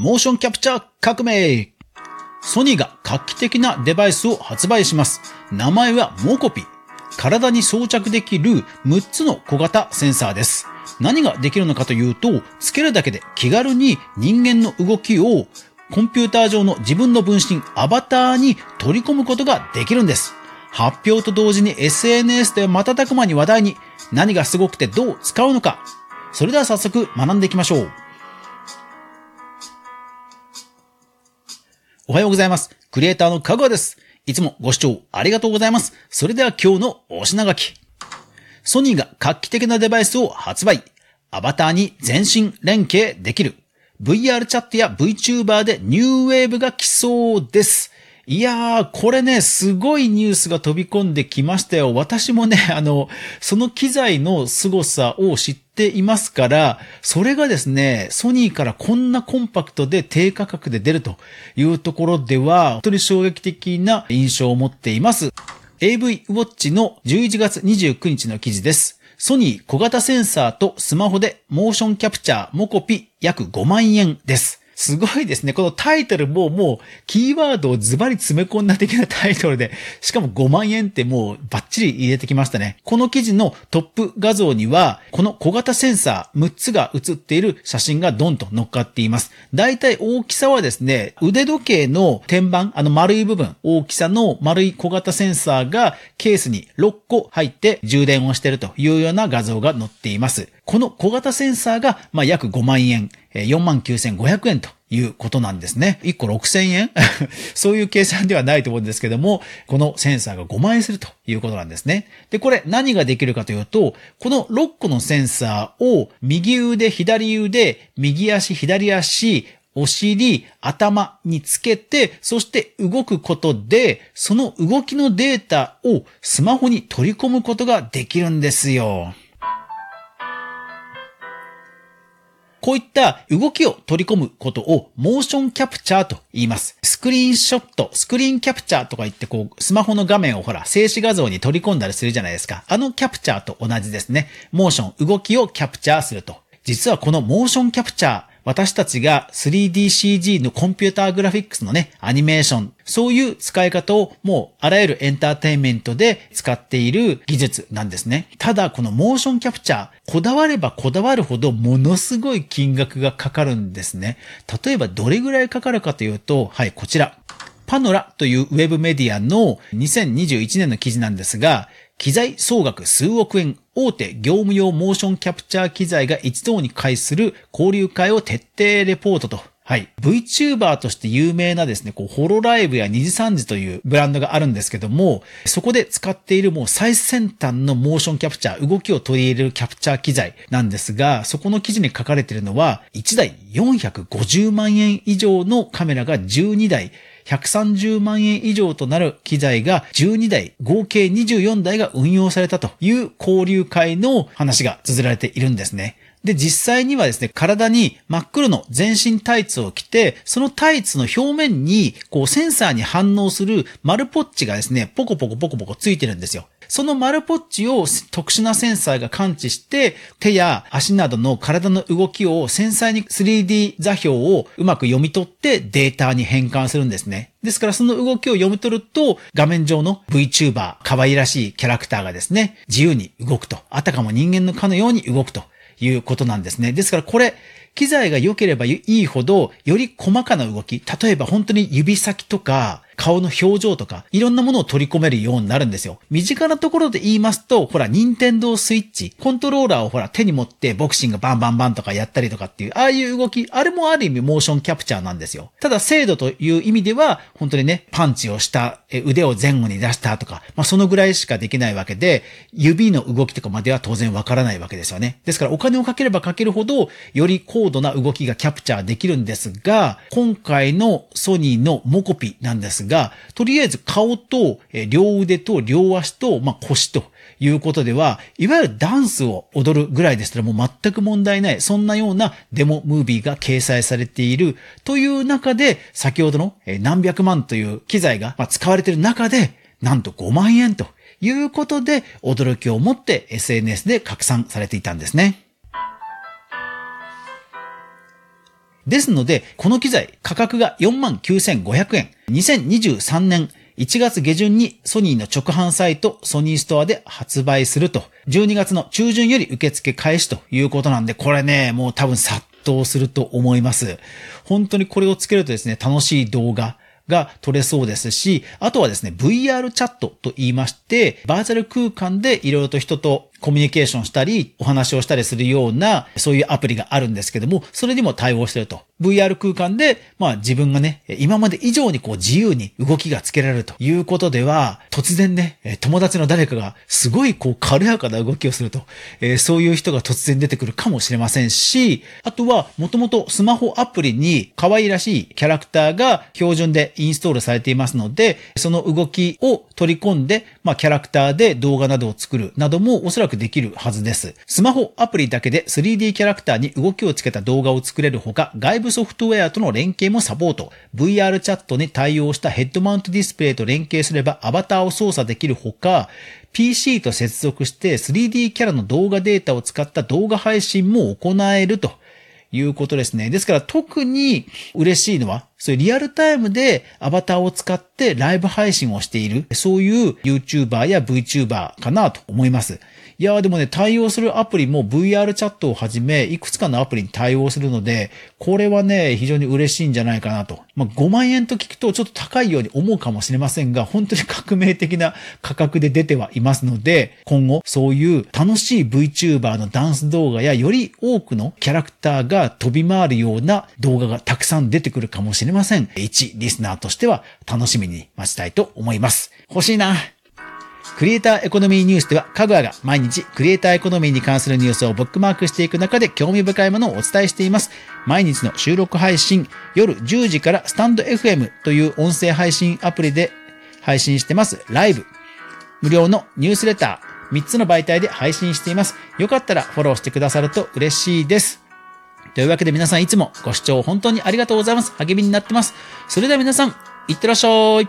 モーションキャプチャー革命ソニーが画期的なデバイスを発売します。名前はモコピ。体に装着できる6つの小型センサーです。何ができるのかというと、つけるだけで気軽に人間の動きをコンピューター上の自分の分身アバターに取り込むことができるんです。発表と同時に SNS で瞬く間に話題に何がすごくてどう使うのか。それでは早速学んでいきましょう。おはようございます。クリエイターのかぐわです。いつもご視聴ありがとうございます。それでは今日のお品書き。ソニーが画期的なデバイスを発売。アバターに全身連携できる。VR チャットや VTuber でニューウェーブが来そうです。いやー、これね、すごいニュースが飛び込んできましたよ。私もね、あの、その機材の凄さを知っていますから、それがですね、ソニーからこんなコンパクトで低価格で出るというところでは、本当に衝撃的な印象を持っています。AV ウォッチの11月29日の記事です。ソニー小型センサーとスマホでモーションキャプチャーモコピ約5万円です。すごいですね。このタイトルももうキーワードをズバリ詰め込んだ的なタイトルで、しかも5万円ってもうバッチリ入れてきましたね。この記事のトップ画像には、この小型センサー6つが写っている写真がドンと乗っかっています。だいたい大きさはですね、腕時計の天板、あの丸い部分、大きさの丸い小型センサーがケースに6個入って充電をしているというような画像が載っています。この小型センサーが、まあ、約5万円、49,500円ということなんですね。1個6000円？そういう計算ではないと思うんですけども、このセンサーが5万円するということなんですね。で、これ何ができるかというと、この6個のセンサーを右腕、左腕、右足、左足、お尻、頭につけて、そして動くことで、その動きのデータをスマホに取り込むことができるんですよ。こういった動きを取り込むことをモーションキャプチャーと言います。スクリーンショット、スクリーンキャプチャーとか言ってこう、スマホの画面をほら、静止画像に取り込んだりするじゃないですか。あのキャプチャーと同じですね。モーション、動きをキャプチャーすると。実はこのモーションキャプチャー、私たちが 3DCG のコンピューターグラフィックスのね、アニメーション、そういう使い方をもうあらゆるエンターテインメントで使っている技術なんですね。ただ、このモーションキャプチャー、こだわればこだわるほどものすごい金額がかかるんですね。例えばどれぐらいかかるかというと、はい、こちら。パノラというウェブメディアの2021年の記事なんですが、機材総額数億円、大手業務用モーションキャプチャー機材が一堂に会する交流会を徹底レポートと。はい。VTuber として有名なですね、こう、ホロライブや二次三次というブランドがあるんですけども、そこで使っているもう最先端のモーションキャプチャー、動きを取り入れるキャプチャー機材なんですが、そこの記事に書かれているのは、1台450万円以上のカメラが12台、130万円以上となる機材が12台、合計24台が運用されたという交流会の話が綴られているんですね。で、実際にはですね、体に真っ黒の全身タイツを着て、そのタイツの表面に、こう、センサーに反応する丸ポッチがですね、ポコポコポコポコついてるんですよ。その丸ポッチを特殊なセンサーが感知して、手や足などの体の動きを繊細に 3D d 座標をうまく読み取ってデータに変換するんですね。ですからその動きを読み取ると、画面上の VTuber、可愛らしいキャラクターがですね、自由に動くと。あたかも人間のかのように動くということなんですね。ですからこれ、機材が良ければいいほど、より細かな動き、例えば本当に指先とか、顔の表情とか、いろんなものを取り込めるようになるんですよ。身近なところで言いますと、ほら、任天堂スイッチ、コントローラーをほら、手に持ってボクシングバンバンバンとかやったりとかっていう、ああいう動き、あれもある意味モーションキャプチャーなんですよ。ただ、精度という意味では、本当にね、パンチをした、腕を前後に出したとか、まあ、そのぐらいしかできないわけで、指の動きとかまでは当然わからないわけですよね。ですから、お金をかければかけるほど、より高度な動きがキャプチャーできるんですが、今回のソニーのモコピなんですが、がとりあえず顔と、え両腕と両足と、まあ、腰ということでは、いわゆるダンスを踊るぐらいでしたらもう全く問題ない、そんなようなデモムービーが掲載されているという中で、先ほどの何百万という機材が使われている中で、なんと5万円ということで、驚きを持って SNS で拡散されていたんですね。ですので、この機材、価格が49,500円。2023年1月下旬にソニーの直販サイトソニーストアで発売すると、12月の中旬より受付開始ということなんで、これね、もう多分殺到すると思います。本当にこれをつけるとですね、楽しい動画、が撮れそうですし、あとはですね、VR チャットと言いまして、バーチャル空間でいろいろと人とコミュニケーションしたり、お話をしたりするような、そういうアプリがあるんですけども、それにも対応してると。VR 空間で、まあ自分がね、今まで以上にこう自由に動きがつけられるということでは、突然ね、友達の誰かがすごいこう軽やかな動きをすると、えー、そういう人が突然出てくるかもしれませんし、あとはもともとスマホアプリに可愛らしいキャラクターが標準でインストールされていますので、その動きを取り込んで、まあキャラクターで動画などを作るなどもおそらくできるはずです。スマホアプリだけで 3D キャラクターに動きをつけた動画を作れるほか、外部ソフトウェアとの連携もサポート。VR チャットに対応したヘッドマウントディスプレイと連携すればアバターを操作できるほか、PC と接続して 3D キャラの動画データを使った動画配信も行えると。いうことですね。ですから特に嬉しいのは、そういうリアルタイムでアバターを使っってライブ配信をしている、そういう YouTuber や VTuber かなと思います。いやーでもね、対応するアプリも VR チャットをはじめ、いくつかのアプリに対応するので、これはね、非常に嬉しいんじゃないかなと。まあ、5万円と聞くとちょっと高いように思うかもしれませんが、本当に 革命的な価格で出てはいますので、今後、そういう楽しい VTuber のダンス動画や、より多くのキャラクターが飛び回るような動画がたくさん出てくるかもしれません。一リスナーとしては楽しみに待ちたいと思います。欲しいな。クリエイターエコノミーニュースでは、かぐわが毎日クリエイターエコノミーに関するニュースをブックマークしていく中で興味深いものをお伝えしています。毎日の収録配信、夜10時からスタンド FM という音声配信アプリで配信してます。ライブ。無料のニュースレター、3つの媒体で配信しています。よかったらフォローしてくださると嬉しいです。というわけで皆さんいつもご視聴本当にありがとうございます。励みになってます。それでは皆さん、いってらっしゃい。